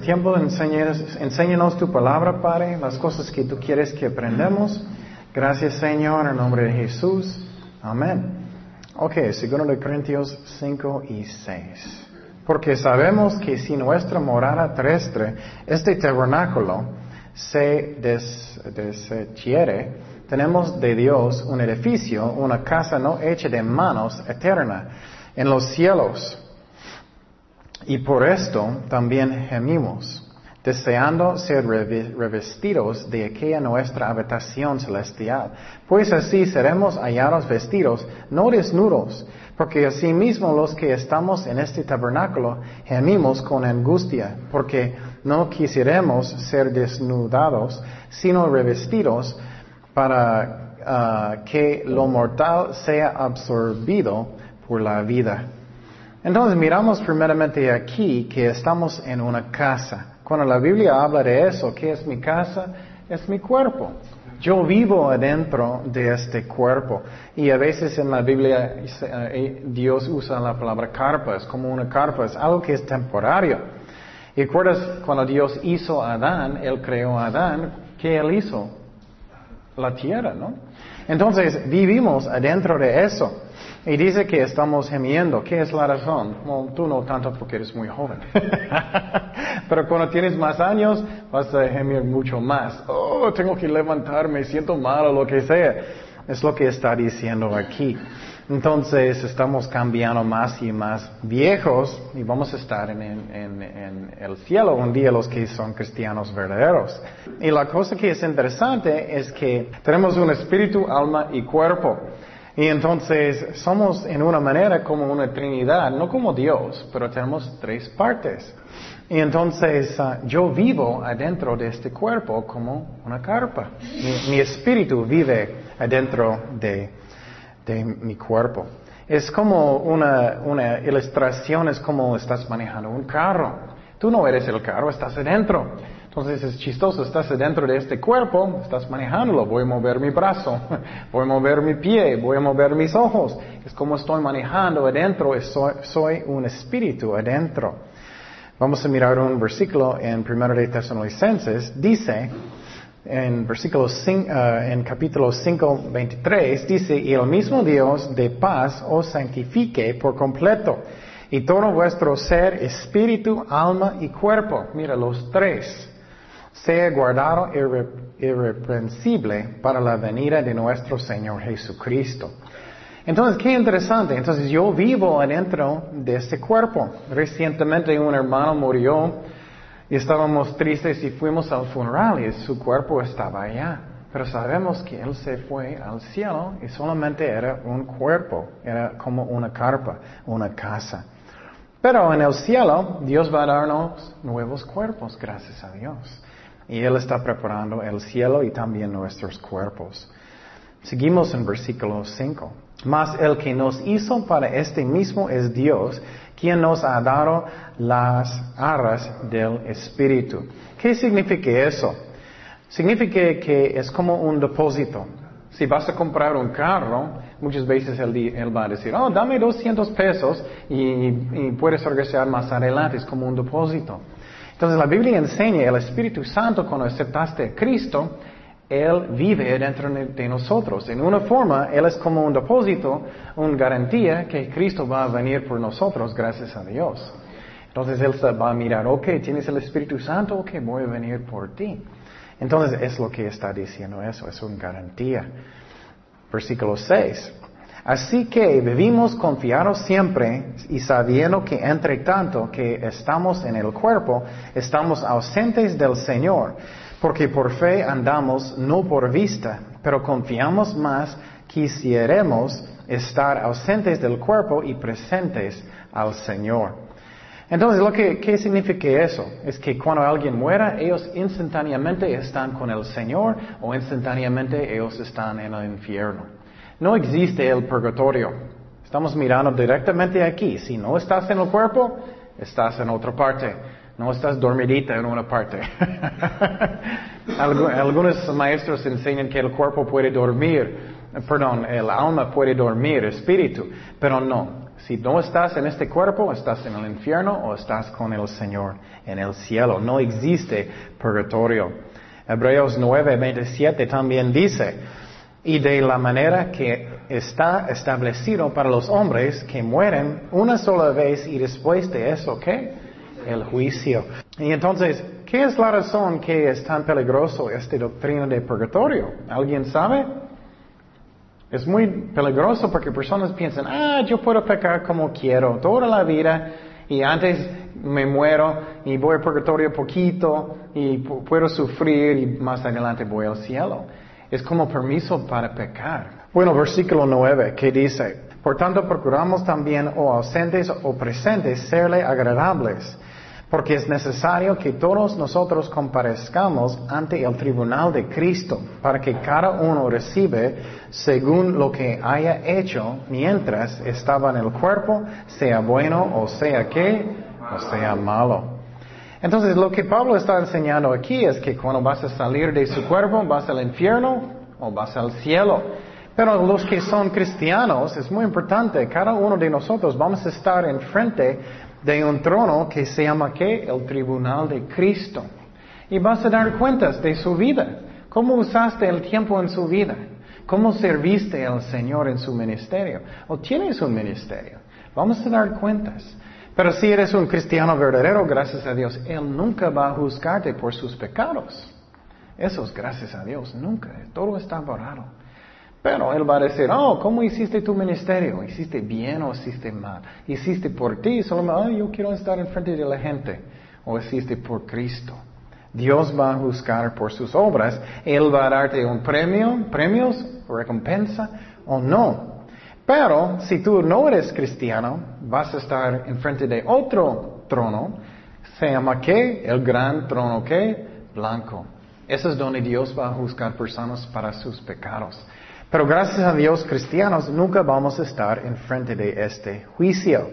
tiempo, enséñanos, tu palabra, Padre, las cosas que tú quieres que aprendamos. Gracias, Señor, en nombre de Jesús. Amén. Ok, segundo de Corintios 5 y 6. Porque sabemos que si nuestra morada terrestre, este tabernáculo, se des, tenemos de Dios un edificio, una casa no hecha de manos eterna, en los cielos. Y por esto también gemimos, deseando ser revestidos de aquella nuestra habitación celestial. Pues así seremos hallados vestidos, no desnudos, porque asimismo los que estamos en este tabernáculo gemimos con angustia, porque no quisiéramos ser desnudados, sino revestidos para ah, que lo mortal sea absorbido por la vida. Entonces miramos primeramente aquí que estamos en una casa. Cuando la Biblia habla de eso, ¿qué es mi casa? Es mi cuerpo. Yo vivo adentro de este cuerpo. Y a veces en la Biblia eh, Dios usa la palabra carpa, es como una carpa, es algo que es temporario. ¿Y recuerdas cuando Dios hizo a Adán, Él creó a Adán, ¿qué Él hizo? La tierra, ¿no? Entonces vivimos adentro de eso. Y dice que estamos gemiendo. ¿Qué es la razón? tú no tanto porque eres muy joven. Pero cuando tienes más años, vas a gemir mucho más. Oh, tengo que levantarme, siento mal o lo que sea. Es lo que está diciendo aquí. Entonces estamos cambiando más y más viejos y vamos a estar en, en, el cielo un día los que son cristianos verdaderos. Y la cosa que es interesante es que tenemos un espíritu, alma y cuerpo. Y entonces somos en una manera como una Trinidad, no como Dios, pero tenemos tres partes. Y entonces ah, yo vivo adentro de este cuerpo como una carpa. Mi, espíritu vive adentro de, mi cuerpo. Es como una, una ilustración, es como estás manejando un carro. Tú no eres el carro, estás adentro. Entonces es chistoso, estás dentro de este cuerpo, estás manejándolo, voy a mover mi brazo, voy a mover mi pie, voy a mover mis ojos. Es como estoy manejando adentro, soy, un espíritu adentro. Vamos a mirar un versículo en 1 de Tesalonicenses, dice, en versículo 5, eh, en capítulo 5, 23, dice, y el mismo Dios de paz os santifique por completo, y todo vuestro ser, espíritu, alma y cuerpo, mira los tres, sea guardado irreprensible para la venida de nuestro Señor Jesucristo. Entonces, qué interesante. Entonces, yo vivo adentro de este cuerpo. Recientemente un hermano murió y estábamos tristes y fuimos al funeral y su cuerpo estaba allá. Pero sabemos que él se fue al cielo y solamente era un cuerpo, era como una carpa, una casa. Pero en el cielo Dios va a darnos nuevos cuerpos, gracias a Dios. Y Él está preparando el cielo y también nuestros cuerpos. Seguimos en versículo 5. Mas el que nos hizo para este mismo es Dios, quien nos ha dado las arras del Espíritu. ¿Qué significa eso? Significa que es como un depósito. Si vas a comprar un carro, muchas veces él, va a decir, oh, dame 200 pesos y, y puedes regresar más adelante, es como un depósito. Entonces la Biblia enseña el Espíritu Santo cuando aceptaste a Cristo, Él vive dentro de nosotros. En una forma, Él es como un depósito, una garantía que Cristo va a venir por nosotros gracias a Dios. Entonces Él va a mirar, ok, tienes el Espíritu Santo, ok, voy a venir por ti. Entonces es lo que está diciendo eso, es una garantía. Versículo 6. Así que vivimos confiados siempre y sabiendo que entre tanto que estamos en el cuerpo, estamos ausentes del Señor, porque por fe andamos no por vista, pero confiamos más, quisiéramos estar ausentes del cuerpo y presentes al Señor. Entonces, lo que, ¿qué significa eso? Es que cuando alguien muera, ellos instantáneamente están con el Señor o instantáneamente ellos están en el infierno. No existe el purgatorio. Estamos mirando directamente aquí. Si no estás en el cuerpo, estás en otra parte. No estás dormidita en una parte. Algunos maestros enseñan que el cuerpo puede dormir perdón, el alma puede dormir, espíritu, pero no. Si no estás en este cuerpo, estás en el infierno o estás con el Señor en el cielo. No existe purgatorio. Hebreos 9, 27 también dice, y de la manera que está establecido para los hombres que mueren una sola vez y después de eso, ¿qué? El juicio. Y entonces, ¿qué es la razón que es tan peligroso esta doctrina de purgatorio? ¿Alguien sabe? Es muy peligroso porque personas piensan, ah, yo puedo pecar como quiero toda la vida y antes me muero y voy al purgatorio poquito y puedo sufrir y más adelante voy al cielo. Es como permiso para pecar. Bueno, versículo 9, que dice, por tanto procuramos también o ausentes o presentes serle agradables porque es necesario que todos nosotros comparezcamos ante el tribunal de Cristo, para que cada uno recibe según lo que haya hecho mientras estaba en el cuerpo, sea bueno o sea que, o sea malo. Entonces lo que Pablo está enseñando aquí es que cuando vas a salir de su cuerpo, vas al infierno o vas al cielo. Pero los que son cristianos, es muy importante, cada uno de nosotros vamos a estar enfrente de un trono que se llama ¿qué? El tribunal de Cristo. Y vas a dar cuentas de su vida. ¿Cómo usaste el tiempo en su vida? ¿Cómo serviste al Señor en su ministerio? ¿O tienes un ministerio? Vamos a dar cuentas. Pero si eres un cristiano verdadero, gracias a Dios, Él nunca va a juzgarte por sus pecados. Eso es gracias a Dios, nunca. Todo está borrado. Pero Él va a decir, oh, ¿cómo hiciste tu ministerio? ¿Hiciste bien o hiciste mal? ¿Hiciste por ti? Solo, oh, yo quiero estar enfrente de la gente. ¿O hiciste por Cristo? Dios va a juzgar por sus obras. Él va a darte un premio, premios, recompensa o no. Pero si tú no eres cristiano, vas a estar enfrente de otro trono. Se llama qué? El gran trono qué? Blanco. Ese es donde Dios va a juzgar personas para sus pecados. Pero gracias a Dios, cristianos, nunca vamos a estar enfrente de este juicio.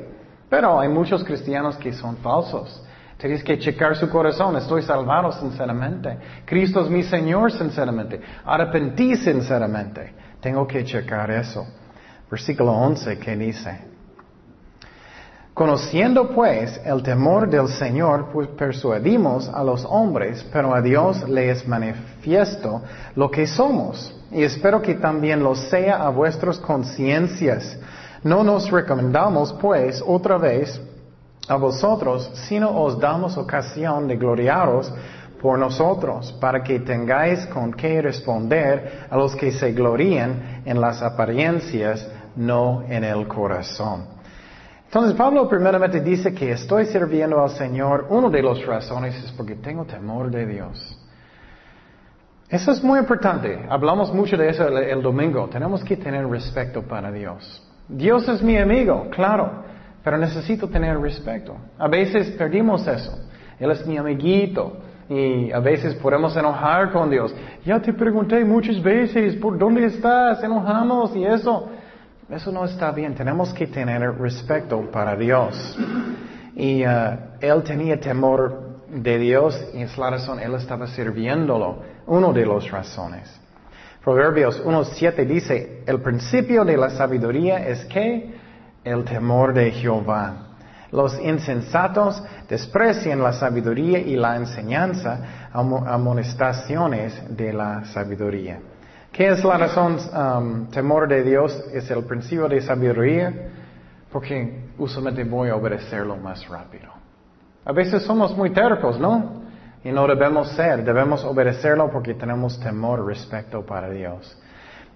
Pero hay muchos cristianos que son falsos. Tienes que checar su corazón. Estoy salvado sinceramente. Cristo es mi Señor sinceramente. Arrepentí sinceramente. Tengo que checar eso. Versículo 11 que dice. Conociendo pues el temor del Señor, pues persuadimos a los hombres, pero a Dios le es manifiesto lo que somos y espero que también lo sea a vuestras conciencias. No nos recomendamos, pues, otra vez a vosotros, sino os damos ocasión de gloriaros por nosotros, para que tengáis con qué responder a los que se glorían en las apariencias, no en el corazón. Entonces Pablo primeramente dice que estoy sirviendo al Señor. Una de las razones es porque tengo temor de Dios. Eso es muy importante. Hablamos mucho de eso el, domingo. Tenemos que tener respeto para Dios. Dios es mi amigo, claro, pero necesito tener respeto. A veces perdimos eso. Él es mi amiguito. Y a veces podemos enojar con Dios. Ya te pregunté muchas veces, ¿por dónde estás? Enojamos y eso. Eso no está bien. Tenemos que tener respeto para Dios. Y uh, él tenía temor de Dios y es la razón, él estaba sirviéndolo. Uno de las razones. Proverbios 1.7 dice, el principio de la sabiduría es que el temor de Jehová. Los insensatos desprecian la sabiduría y la enseñanza, amonestaciones de la sabiduría. ¿Qué es la razón? Um, temor de Dios es el principio de sabiduría, porque usualmente voy a obedecerlo más rápido. A veces somos muy tercos, ¿no? Y no debemos ser, debemos obedecerlo porque tenemos temor respecto para Dios.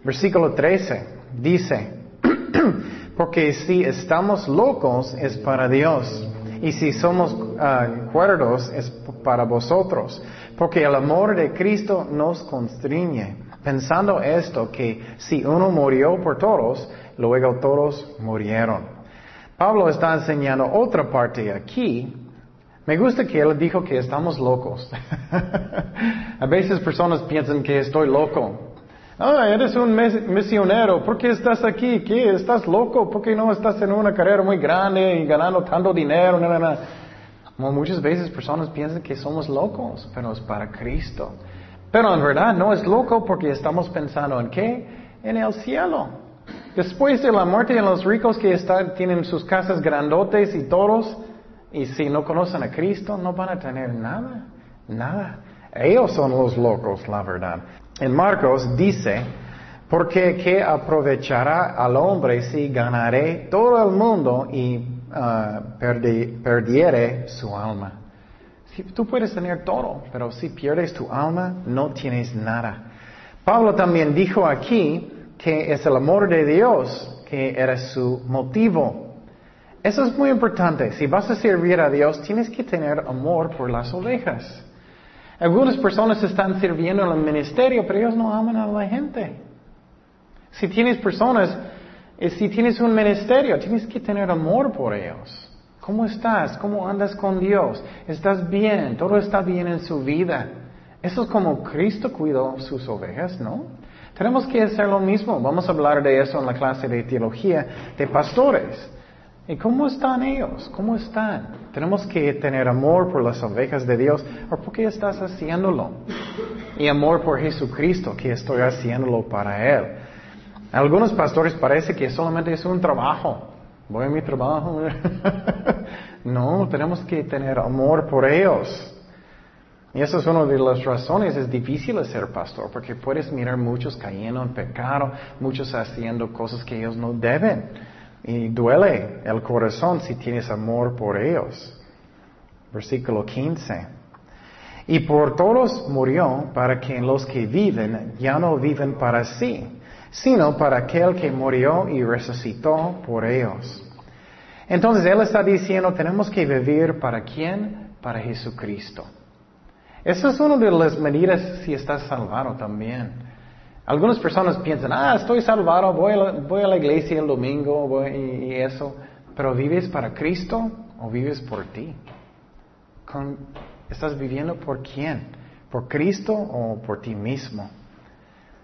Versículo 13 dice, porque si estamos locos es para Dios y si somos ah, cuerdos es para vosotros, porque el amor de Cristo nos constriñe, pensando esto, que si uno murió por todos, luego todos murieron. Pablo está enseñando otra parte aquí me gusta que él dijo que estamos locos. a veces personas piensan que estoy loco. Ah, eres un misionero, ¿por qué estás aquí? ¿Qué? ¿Estás loco? ¿Por qué no estás en una carrera muy grande y ganando tanto dinero? muchas veces personas piensan que somos locos, pero es para Cristo. Pero en verdad no es loco porque estamos pensando en qué? en el cielo. Después de la muerte de los ricos que están, tienen sus casas grandotes y todos, y si no conocen a Cristo, no van a tener nada, nada. Ellos son los locos, la verdad. En Marcos dice, porque ¿qué aprovechará al hombre si ganaré todo el mundo y uh, perdiere su alma? Si, tú puedes tener todo, pero si pierdes tu alma, no tienes nada. Pablo también dijo aquí que es el amor de Dios que era su motivo. Eso es muy importante. Si vas a servir a Dios, tienes que tener amor por las ovejas. Algunas personas están sirviendo en el ministerio, pero ellos no aman a la gente. Si tienes personas, eh, si tienes un ministerio, tienes que tener amor por ellos. ¿Cómo estás? ¿Cómo andas con Dios? ¿Estás bien? ¿Todo está bien en su vida? Eso es como Cristo cuidó sus ovejas, ¿no? Tenemos que hacer lo mismo. Vamos a hablar de eso en la clase de teología de pastores. ¿Y cómo están ellos? ¿Cómo están? Tenemos que tener amor por las ovejas de Dios. ¿O por qué estás haciéndolo? Y amor por Jesucristo, que estoy haciéndolo para Él. algunos pastores parece que solamente es un trabajo. Voy a mi trabajo. no, tenemos que tener amor por ellos. Y eso es una de las razones, es difícil ser pastor, porque puedes mirar muchos cayendo en pecado, muchos haciendo cosas que ellos no deben. Y duele el corazón si tienes amor por ellos. Versículo 15. Y por todos murió para que los que viven ya no viven para sí, sino para aquel que murió y resucitó por ellos. Entonces Él está diciendo, tenemos que vivir para quién? Para Jesucristo. Esa es una de las medidas si estás salvado también. Algunas personas piensan, ah, estoy salvado, voy a la, iglesia el domingo y, eso, pero ¿vives para Cristo o vives por ti? ¿Estás viviendo por quién? ¿Por Cristo o por ti mismo?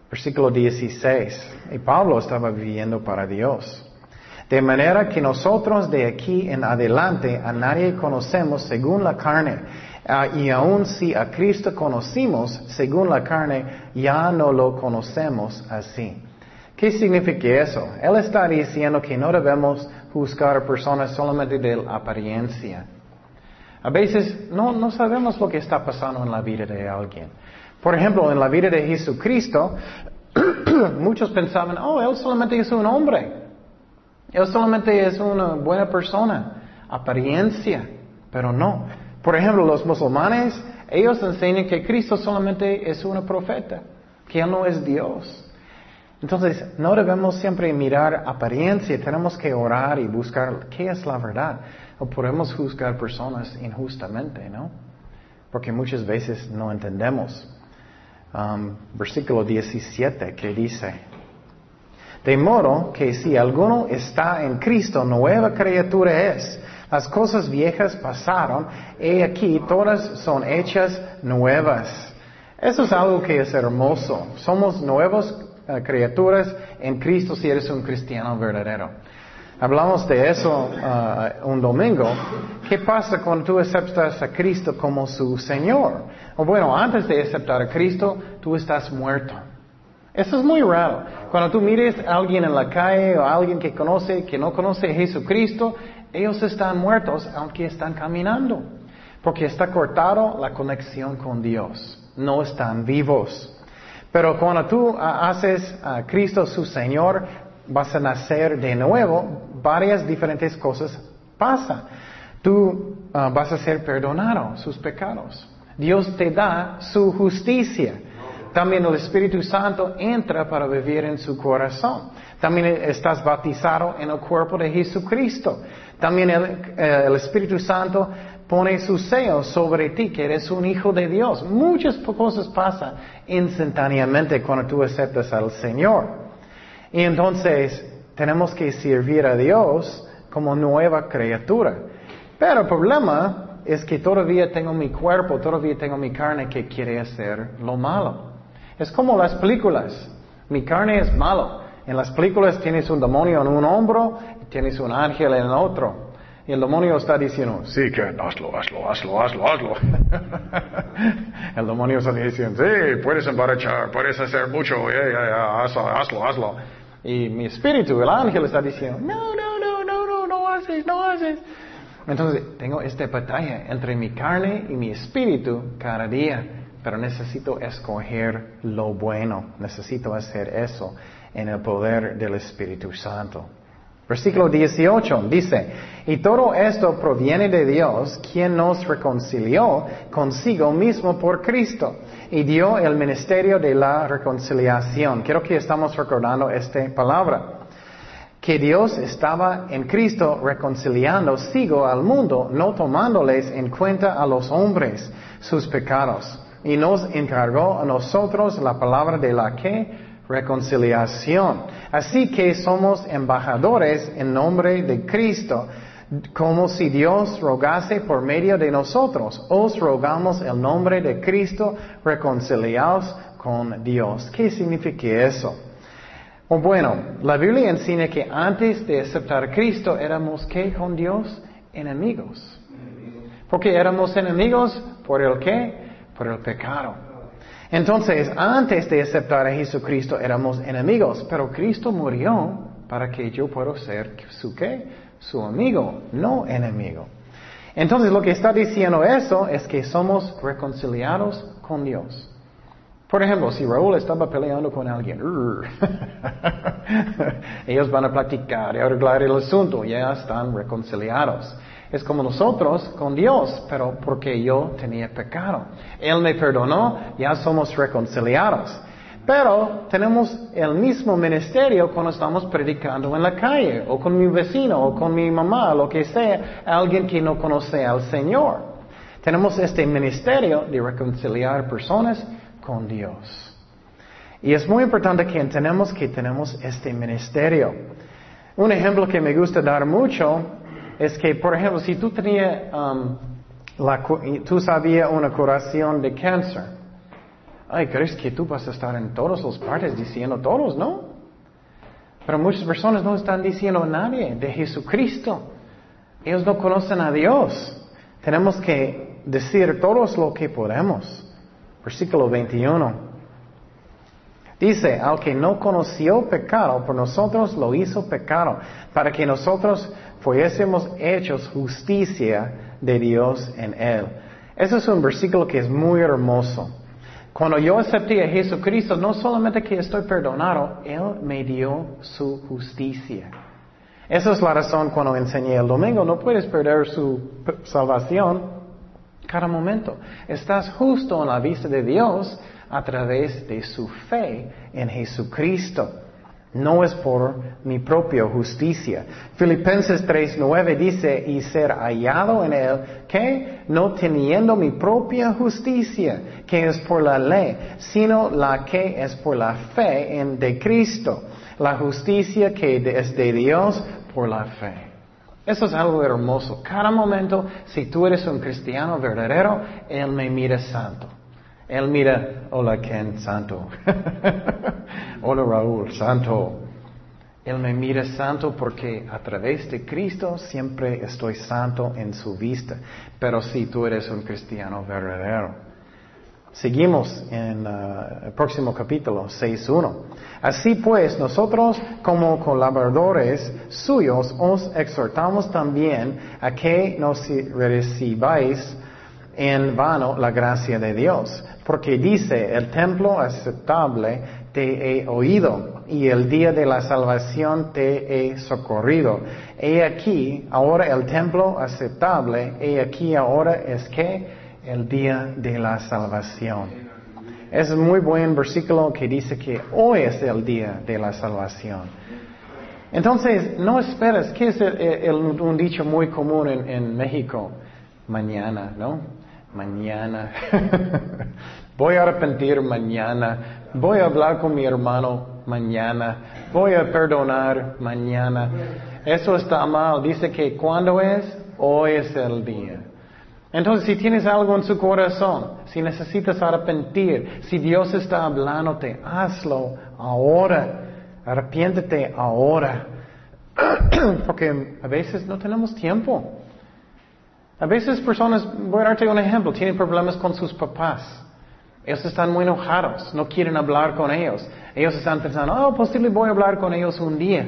Versículo 16. Y Pablo estaba viviendo para Dios. De manera que nosotros de aquí en adelante a nadie conocemos según la carne. Ah, y aun si a Cristo conocimos según la carne, ya no lo conocemos así. ¿Qué significa eso? Él está diciendo que no debemos juzgar a personas solamente de la apariencia. A veces no, no sabemos lo que está pasando en la vida de alguien. Por ejemplo, en la vida de Jesucristo, muchos pensaban, oh, Él solamente es un hombre. Él solamente es una buena persona. Apariencia. Pero no. Por ejemplo, los musulmanes, ellos enseñan que Cristo solamente es un profeta, que Él no es Dios. Entonces, no debemos siempre mirar apariencia, tenemos que orar y buscar qué es la verdad. O podemos juzgar personas injustamente, ¿no? Porque muchas veces no entendemos. Um, versículo 17 que dice, de modo que si alguno está en Cristo, nueva criatura es. Las cosas viejas pasaron, y aquí todas son hechas nuevas. Eso es algo que es hermoso. Somos nuevas eh, criaturas en Cristo si eres un cristiano verdadero. Hablamos de eso uh, un domingo. ¿Qué pasa cuando tú aceptas a Cristo como su Señor? O bueno, antes de aceptar a Cristo, tú estás muerto. Eso es muy raro. Cuando tú mires a alguien en la calle o a alguien que conoce, que no conoce a Jesucristo, ellos están muertos aunque están caminando, porque está cortado la conexión con Dios. No están vivos. Pero cuando tú ah, haces a Cristo su Señor, vas a nacer de nuevo, varias diferentes cosas pasan. Tú ah, vas a ser perdonado sus pecados. Dios te da su justicia. También el Espíritu Santo entra para vivir en su corazón. También estás bautizado en el cuerpo de Jesucristo. También eh, el, Espíritu Santo pone su sello sobre ti, que eres un hijo de Dios. Muchas cosas pasan instantáneamente cuando tú aceptas al Señor. Y entonces tenemos que servir a Dios como nueva criatura. Pero el problema es que todavía tengo mi cuerpo, todavía tengo mi carne que quiere hacer lo malo. Es como las películas. Mi carne es malo. En las películas tienes un demonio en un hombro tienes un ángel en el otro. Y el demonio está diciendo, sí, que hazlo, hazlo, hazlo, hazlo, hazlo. el demonio está diciendo, sí, puedes embarachar, puedes hacer mucho, hazlo, hazlo, hazlo. Y mi espíritu, el ángel, está diciendo, no, no, no, no, no, no haces, no haces. Entonces, tengo esta batalla entre mi carne y mi espíritu cada día, pero necesito escoger lo bueno, necesito hacer eso en el poder del Espíritu Santo. Versículo 18 dice, y todo esto proviene de Dios, quien nos reconcilió consigo mismo por Cristo y dio el ministerio de la reconciliación. Quiero que estamos recordando esta palabra. Que Dios estaba en Cristo reconciliando sigo al mundo, no tomándoles en cuenta a los hombres sus pecados. Y nos encargó a nosotros la palabra de la que reconciliación. Así que somos embajadores en nombre de Cristo, como si Dios rogase por medio de nosotros. Os rogamos el nombre de Cristo, reconciliados con Dios. ¿Qué significa eso? Bueno, la Biblia enseña que antes de aceptar a Cristo éramos ¿qué con Dios? Enemigos. Porque éramos enemigos por el qué? Por el pecado. Entonces, antes de aceptar a Jesucristo éramos enemigos, pero Cristo murió para que yo pueda ser su qué? Su amigo, no enemigo. Entonces, lo que está diciendo eso es que somos reconciliados con Dios. Por ejemplo, si Raúl estaba peleando con alguien, ellos van a platicar y arreglar el asunto, ya están reconciliados. Es como nosotros con Dios, pero porque yo tenía pecado. Él me perdonó, ya somos reconciliados. Pero tenemos el mismo ministerio cuando estamos predicando en la calle, o con mi vecino, o con mi mamá, lo que sea, alguien que no conoce al Señor. Tenemos este ministerio de reconciliar personas con Dios. Y es muy importante que entendamos que tenemos este ministerio. Un ejemplo que me gusta dar mucho es que, por ejemplo, si tú tenías, um, tú sabías una curación de cáncer, ay, crees que tú vas a estar en todas las partes diciendo todos, ¿no? Pero muchas personas no están diciendo a nadie de Jesucristo. Ellos no conocen a Dios. Tenemos que decir todos lo que podemos. Versículo 21. Dice, al que no conoció pecado, por nosotros lo hizo pecado, para que nosotros fuésemos hechos justicia de Dios en Él. Ese es un versículo que es muy hermoso. Cuando yo acepté a Jesucristo, no solamente que estoy perdonado, Él me dio su justicia. Esa es la razón cuando enseñé el domingo, no puedes perder su salvación cada momento. Estás justo en la vista de Dios a través de su fe en Jesucristo. No es por mi propia justicia. Filipenses 3:9 dice, y ser hallado en él, que no teniendo mi propia justicia, que es por la ley, sino la que es por la fe en de Cristo, la justicia que es de Dios por la fe. Eso es algo hermoso. Cada momento, si tú eres un cristiano verdadero, Él me mira santo. Él mira, hola Ken, santo. hola Raúl, santo. Él me mira santo porque a través de Cristo siempre estoy santo en su vista. Pero si tú eres un cristiano verdadero. Seguimos en uh, el próximo capítulo 6.1. Así pues, nosotros como colaboradores suyos os exhortamos también a que nos recibáis en vano la gracia de Dios, porque dice, el templo aceptable te he oído y el día de la salvación te he socorrido. He aquí, ahora el templo aceptable, he aquí ahora es que el día de la salvación. Es muy buen versículo que dice que hoy es el día de la salvación. Entonces, no esperes, que es un dicho muy común en México? Mañana, ¿no? mañana. voy a arrepentir mañana. Voy a hablar con mi hermano mañana. Voy a perdonar mañana. Eso está mal. Dice que cuando es, hoy es el día. Entonces, si tienes algo en su corazón, si necesitas arrepentir, si Dios está hablándote, hazlo ahora. Arrepiéntete ahora. Porque a veces no tenemos tiempo. A veces personas, voy a darte un ejemplo, tienen problemas con sus papás. Ellos están muy enojados, no quieren hablar con ellos. Ellos están pensando, oh, posible voy a hablar con ellos un día.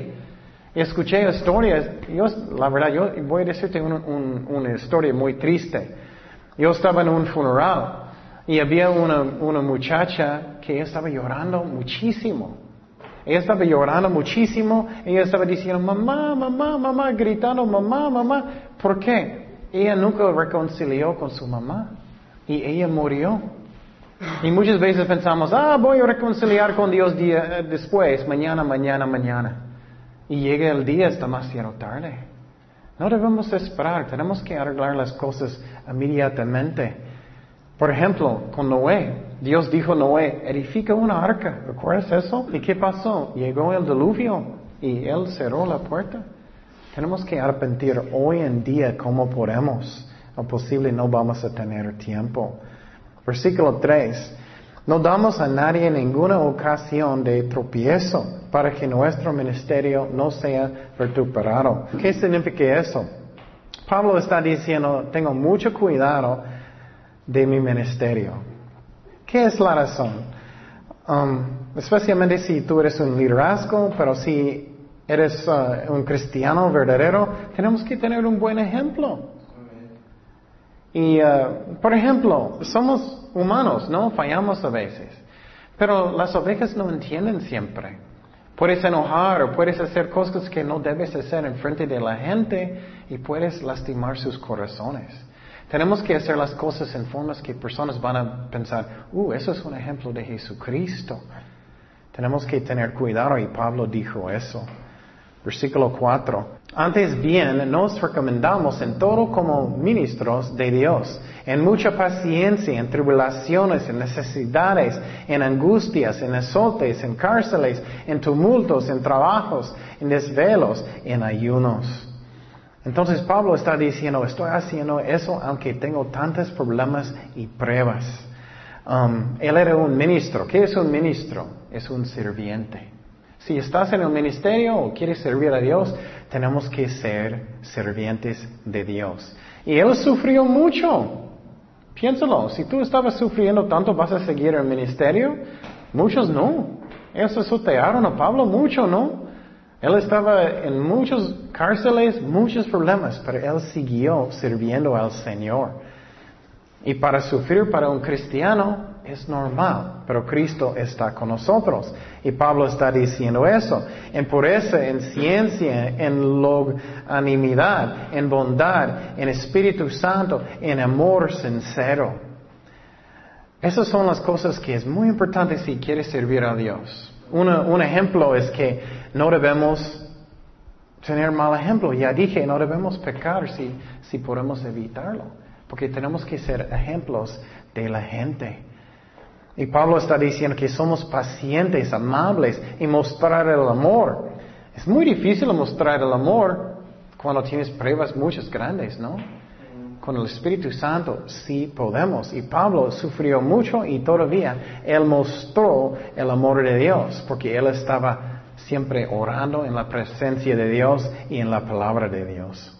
Escuché historias, yo, la verdad, yo voy a decirte una historia muy triste. Yo estaba en un funeral y había una, una muchacha que estaba llorando muchísimo. Ella estaba llorando muchísimo, ella estaba diciendo, mamá, mamá, mamá, gritando, mamá, mamá. ¿Por qué? Ella nunca reconcilió con su mamá y ella murió. Y muchas veces pensamos, ah, voy a reconciliar con Dios día, después, mañana, mañana, mañana. Y llega el día, está demasiado tarde. No debemos esperar, tenemos que arreglar las cosas inmediatamente. Por ejemplo, con Noé, Dios dijo a Noé, edifica una arca, ¿recuerdas eso? ¿Y qué pasó? Llegó el diluvio y él cerró la puerta. Tenemos que arrepentir hoy en día como podemos. O posible no vamos a tener tiempo. Versículo 3. No damos a nadie ninguna ocasión de tropiezo para que nuestro ministerio no sea recuperado. ¿Qué significa eso? Pablo está diciendo, tengo mucho cuidado de mi ministerio. ¿Qué es la razón? Um, especialmente si tú eres un liderazgo, pero si eres uh, un cristiano verdadero, tenemos que tener un buen ejemplo. Y, uh, por ejemplo, somos humanos, ¿no? Fallamos a veces. Pero las ovejas no entienden siempre. Puedes enojar o puedes hacer cosas que no debes hacer en frente de la gente y puedes lastimar sus corazones. Tenemos que hacer las cosas en formas que personas van a pensar, uh, eso es un ejemplo de Jesucristo. Tenemos que tener cuidado y Pablo dijo eso. Versículo 4. Antes bien, nos recomendamos en todo como ministros de Dios, en mucha paciencia, en tribulaciones, en necesidades, en angustias, en azotes, en cárceles, en tumultos, en trabajos, en desvelos, en ayunos. Entonces Pablo está diciendo, estoy haciendo eso aunque tengo tantos problemas y pruebas. Um, él era un ministro. ¿Qué es un ministro? Es un sirviente. Si estás en el ministerio o quieres servir a Dios, tenemos que ser servientes de Dios. Y Él sufrió mucho. Piénsalo, si tú estabas sufriendo tanto, ¿vas a seguir el ministerio? Muchos no. Ellos azotearon a Pablo mucho, ¿no? Él estaba en muchos cárceles, muchos problemas, pero él siguió sirviendo al Señor. Y para sufrir para un cristiano es normal, pero Cristo está con nosotros. Y Pablo está diciendo eso. En pureza, en ciencia, en longanimidad, en bondad, en Espíritu Santo, en amor sincero. Esas son las cosas que es muy importante si quieres servir a Dios. un ejemplo es que no debemos tener mal ejemplo. Ya dije, no debemos pecar si, si podemos evitarlo. Porque tenemos que ser ejemplos de la gente. Y Pablo está diciendo que somos pacientes, amables y mostrar el amor. Es muy difícil mostrar el amor cuando tienes pruebas muchas grandes, ¿no? Con el Espíritu Santo sí podemos. Y Pablo sufrió mucho y todavía él mostró el amor de Dios porque él estaba siempre orando en la presencia de Dios y en la palabra de Dios.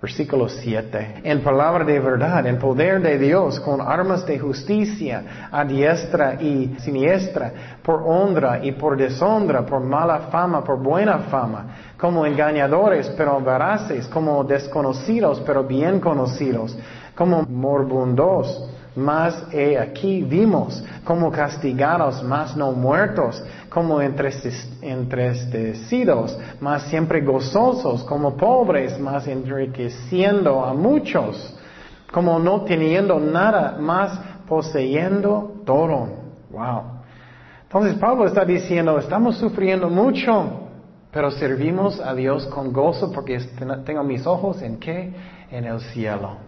Versículo 7. En palabra de verdad, en poder de Dios, con armas de justicia, a diestra y siniestra, por honra y por deshonra, por mala fama, por buena fama, como engañadores pero veraces, como desconocidos pero bien conocidos, como morbundos mas he aquí vimos como castigados, mas no muertos, como entristecidos, mas siempre gozosos, como pobres, mas enriqueciendo a muchos, como no teniendo nada, mas poseyendo todo. Wow. Entonces Pablo está diciendo, estamos sufriendo mucho, pero servimos a Dios con gozo porque tengo mis ojos en qué? En el cielo.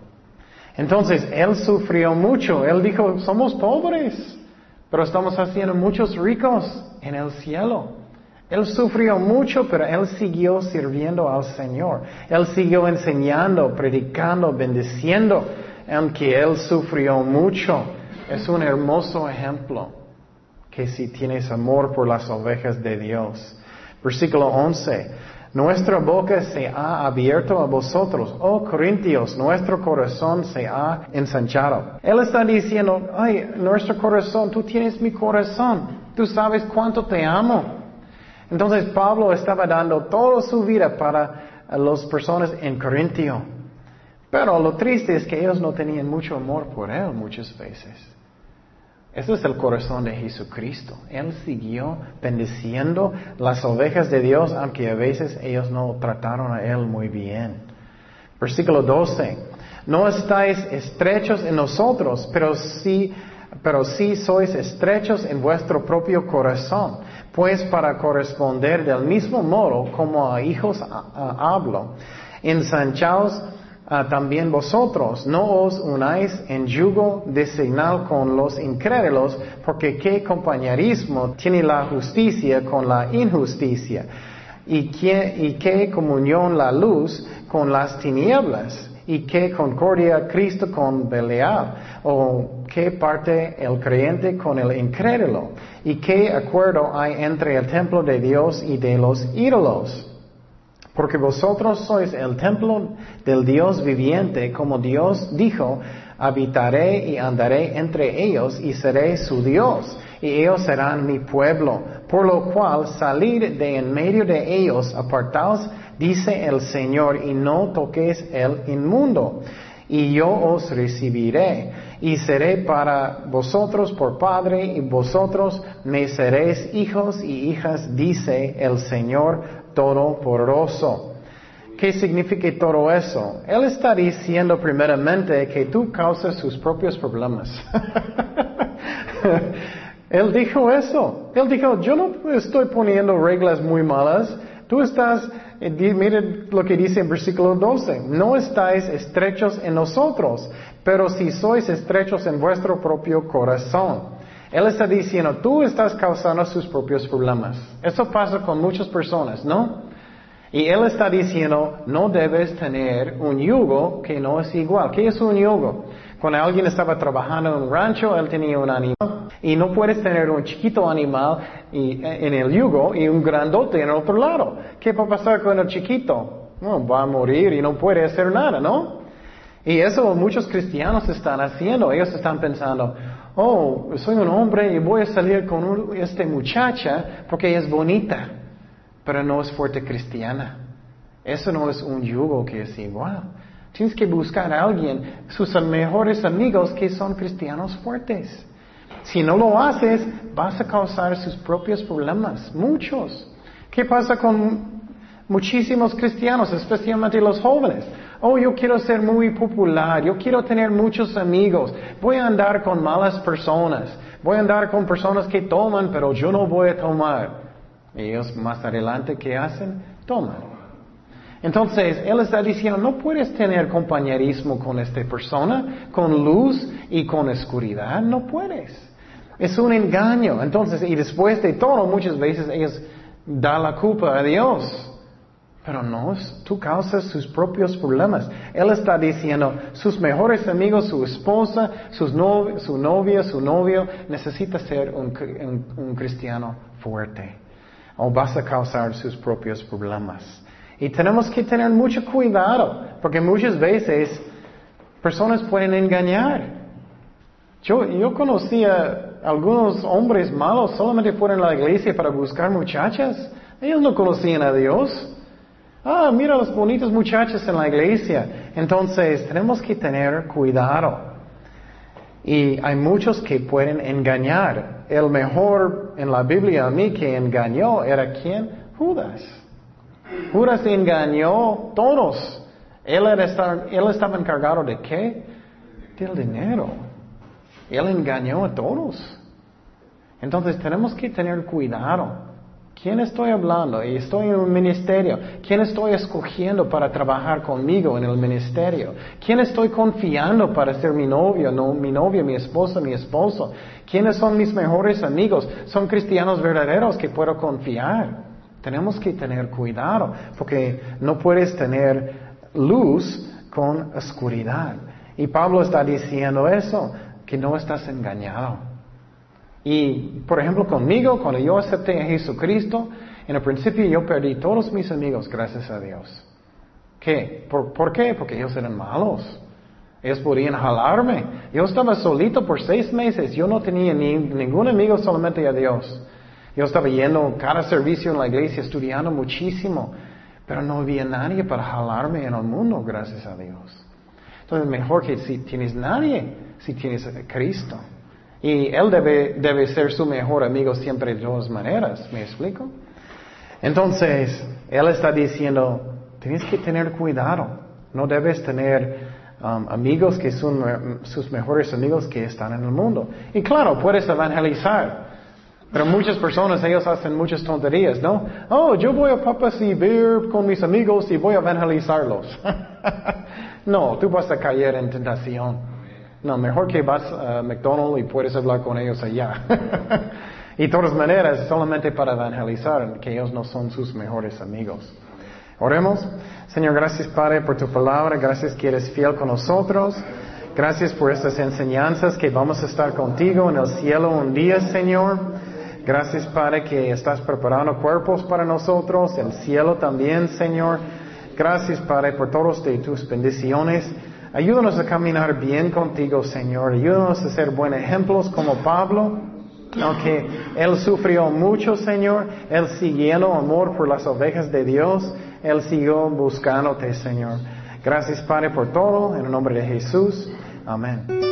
Entonces, Él sufrió mucho. Él dijo, somos pobres, pero estamos haciendo muchos ricos en el cielo. Él sufrió mucho, pero Él siguió sirviendo al Señor. Él siguió enseñando, predicando, bendiciendo, aunque Él sufrió mucho. Es un hermoso ejemplo que si tienes amor por las ovejas de Dios. Versículo 11. Nuestra boca se ha abierto a vosotros. Oh Corintios, nuestro corazón se ha ensanchado. Él está diciendo, ay, nuestro corazón, tú tienes mi corazón. Tú sabes cuánto te amo. Entonces Pablo estaba dando toda su vida para las personas en Corintio. Pero lo triste es que ellos no tenían mucho amor por él muchas veces. Ese es el corazón de Jesucristo. Él siguió bendiciendo las ovejas de Dios, aunque a veces ellos no trataron a Él muy bien. Versículo 12. No estáis estrechos en nosotros, pero sí, pero sí sois estrechos en vuestro propio corazón. Pues para corresponder del mismo modo como a hijos hablo, ensanchaos Ah, también vosotros no os unáis en yugo designal con los incrédulos, porque qué compañerismo tiene la justicia con la injusticia, y qué, y qué comunión la luz con las tinieblas, y qué concordia Cristo con Belial, o qué parte el creyente con el incrédulo, y qué acuerdo hay entre el templo de Dios y de los ídolos. Porque vosotros sois el templo del Dios viviente, como Dios dijo, habitaré y andaré entre ellos y seré su Dios, y ellos serán mi pueblo. Por lo cual salir de en medio de ellos, apartaos, dice el Señor, y no toquéis el inmundo. Y yo os recibiré, y seré para vosotros por Padre, y vosotros me seréis hijos y hijas, dice el Señor Todopoderoso. ¿Qué significa todo eso? Él está diciendo primeramente que tú causas sus propios problemas. Él dijo eso. Él dijo, yo no estoy poniendo reglas muy malas. Tú estás, eh, mire lo que dice en versículo 12, no estáis estrechos en nosotros, pero si sois estrechos en vuestro propio corazón. Él está diciendo, tú estás causando sus propios problemas. Eso pasa con muchas personas, ¿no? Y Él está diciendo, no debes tener un yugo que no es igual. ¿Qué es un yugo? Cuando alguien estaba trabajando en un rancho, él tenía un animal y no puedes tener un chiquito animal en el yugo y un grandote en el otro lado. ¿Qué va a pasar con el chiquito? No, va a morir y no puede hacer nada, ¿no? Y eso muchos cristianos están haciendo. Ellos están pensando, oh, soy un hombre y voy a salir con esta muchacha porque es bonita, pero no es fuerte cristiana. Eso no es un yugo que es igual. Tienes que buscar a alguien, sus mejores amigos que son cristianos fuertes. Si no lo haces, vas a causar sus propios problemas, muchos. ¿Qué pasa con muchísimos cristianos, especialmente los jóvenes? Oh, yo quiero ser muy popular, yo quiero tener muchos amigos, voy a andar con malas personas, voy a andar con personas que toman, pero yo no voy a tomar. Ellos más adelante, ¿qué hacen? Toman. Entonces, Él está diciendo, no puedes tener compañerismo con esta persona, con luz y con oscuridad, no puedes. Es un engaño. Entonces, y después de todo, muchas veces ellos dan la culpa a Dios. Pero no, tú causas sus propios problemas. Él está diciendo, sus mejores amigos, su esposa, sus su novia, su novio, necesita ser un, un cristiano fuerte. O vas a causar sus propios problemas. Y tenemos que tener mucho cuidado, porque muchas veces personas pueden engañar. Yo, yo conocía algunos hombres malos solamente fueron a la iglesia para buscar muchachas. Ellos no conocían a Dios. Ah, mira los bonitos muchachos en la iglesia. Entonces, tenemos que tener cuidado. Y hay muchos que pueden engañar. El mejor en la Biblia a mí que engañó era quién? Judas. Judas engañó todos. Él, él estaba encargado de qué? Del dinero. Él engañó a todos. Entonces tenemos que tener cuidado. ¿Quién estoy hablando? Y estoy en un ministerio. ¿Quién estoy escogiendo para trabajar conmigo en el ministerio? ¿Quién estoy confiando para ser mi novio, no, mi novia, mi esposa, mi esposo? ¿Quiénes son mis mejores amigos? Son cristianos verdaderos que puedo confiar. Tenemos que tener cuidado porque no puedes tener luz con oscuridad. Y Pablo está diciendo eso, que no estás engañado. Y, por ejemplo, conmigo, cuando yo acepté a Jesucristo, En el principio yo perdí todos mis amigos, gracias a Dios. ¿Qué? ¿Por, qué? Porque ellos eran malos. Ellos podían jalarme. Yo estaba solito por seis meses. Yo no tenía ni, ningún amigo, solamente a Dios. Yo estaba yendo cada servicio en la iglesia, estudiando muchísimo. Pero no había nadie para jalarme en el mundo, gracias a Dios. Entonces, mejor que si tienes nadie, si tienes a Cristo. Y Él debe, debe ser su mejor amigo siempre de todas maneras. ¿Me explico? Entonces, Él está diciendo, tienes que tener cuidado. No debes tener um, amigos que son eh, sus mejores amigos que están en el mundo. Y claro, puedes evangelizar. Pero muchas personas, ellos hacen muchas tonterías, ¿no? Oh, yo voy a papas y con mis amigos y voy a evangelizarlos. no, tú vas a caer en tentación. No, mejor que vas a McDonald's y puedes hablar con ellos allá. y todas maneras, solamente para evangelizar, que ellos no son sus mejores amigos. Oremos. Señor, gracias Padre por tu palabra. Gracias que eres fiel con nosotros. Gracias por estas enseñanzas que vamos a estar contigo en el cielo un día, Señor. Gracias, Padre, que estás preparando cuerpos para nosotros, el cielo también, Señor. Gracias, Padre, por todos de tus bendiciones. Ayúdanos a caminar bien contigo, Señor. Ayúdanos a ser buenos ejemplos como Pablo. Aunque Él sufrió mucho, Señor, Él siguiendo amor por las ovejas de Dios, Él siguió buscándote, Señor. Gracias, Padre, por todo. En el nombre de Jesús. Amén.